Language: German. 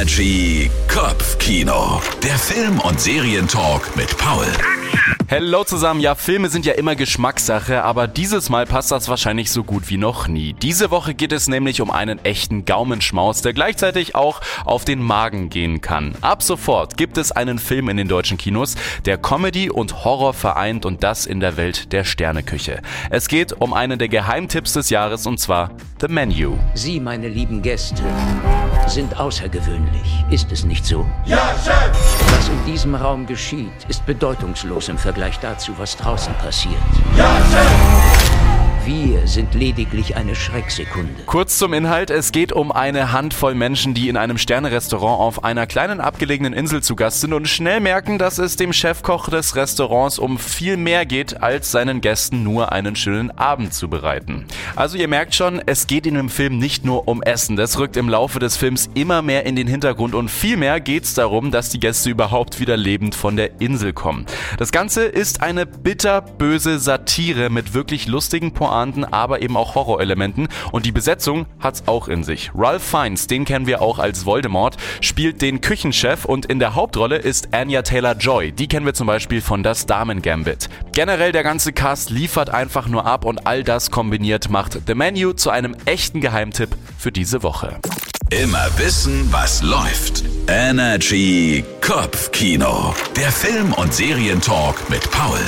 Energy Kopfkino. Der Film- und Serientalk mit Paul. Hello zusammen, ja, Filme sind ja immer Geschmackssache, aber dieses Mal passt das wahrscheinlich so gut wie noch nie. Diese Woche geht es nämlich um einen echten Gaumenschmaus, der gleichzeitig auch auf den Magen gehen kann. Ab sofort gibt es einen Film in den deutschen Kinos, der Comedy und Horror vereint und das in der Welt der Sterneküche. Es geht um einen der Geheimtipps des Jahres und zwar The Menu. Sie, meine lieben Gäste, sind außergewöhnlich. Ist es nicht so? Ja, Chef! Was in diesem Raum geschieht, ist bedeutungslos im Vergleich dazu, was draußen passiert. Ja, Chef! Wir sind lediglich eine Schrecksekunde. Kurz zum Inhalt. Es geht um eine Handvoll Menschen, die in einem Sternerestaurant auf einer kleinen abgelegenen Insel zu Gast sind und schnell merken, dass es dem Chefkoch des Restaurants um viel mehr geht, als seinen Gästen nur einen schönen Abend zu bereiten. Also ihr merkt schon, es geht in dem Film nicht nur um Essen. Das rückt im Laufe des Films immer mehr in den Hintergrund und vielmehr geht es darum, dass die Gäste überhaupt wieder lebend von der Insel kommen. Das Ganze ist eine bitterböse Satire mit wirklich lustigen Pointen Pointen, aber eben auch Horrorelementen. Und die Besetzung hat's auch in sich. Ralph Fiennes, den kennen wir auch als Voldemort, spielt den Küchenchef und in der Hauptrolle ist Anya Taylor-Joy. Die kennen wir zum Beispiel von Das Damen Gambit. Generell der ganze Cast liefert einfach nur ab und all das kombiniert macht The Menu zu einem echten Geheimtipp für diese Woche. Immer wissen, was läuft. Energy Kopfkino. Der Film- und Serientalk mit Paul.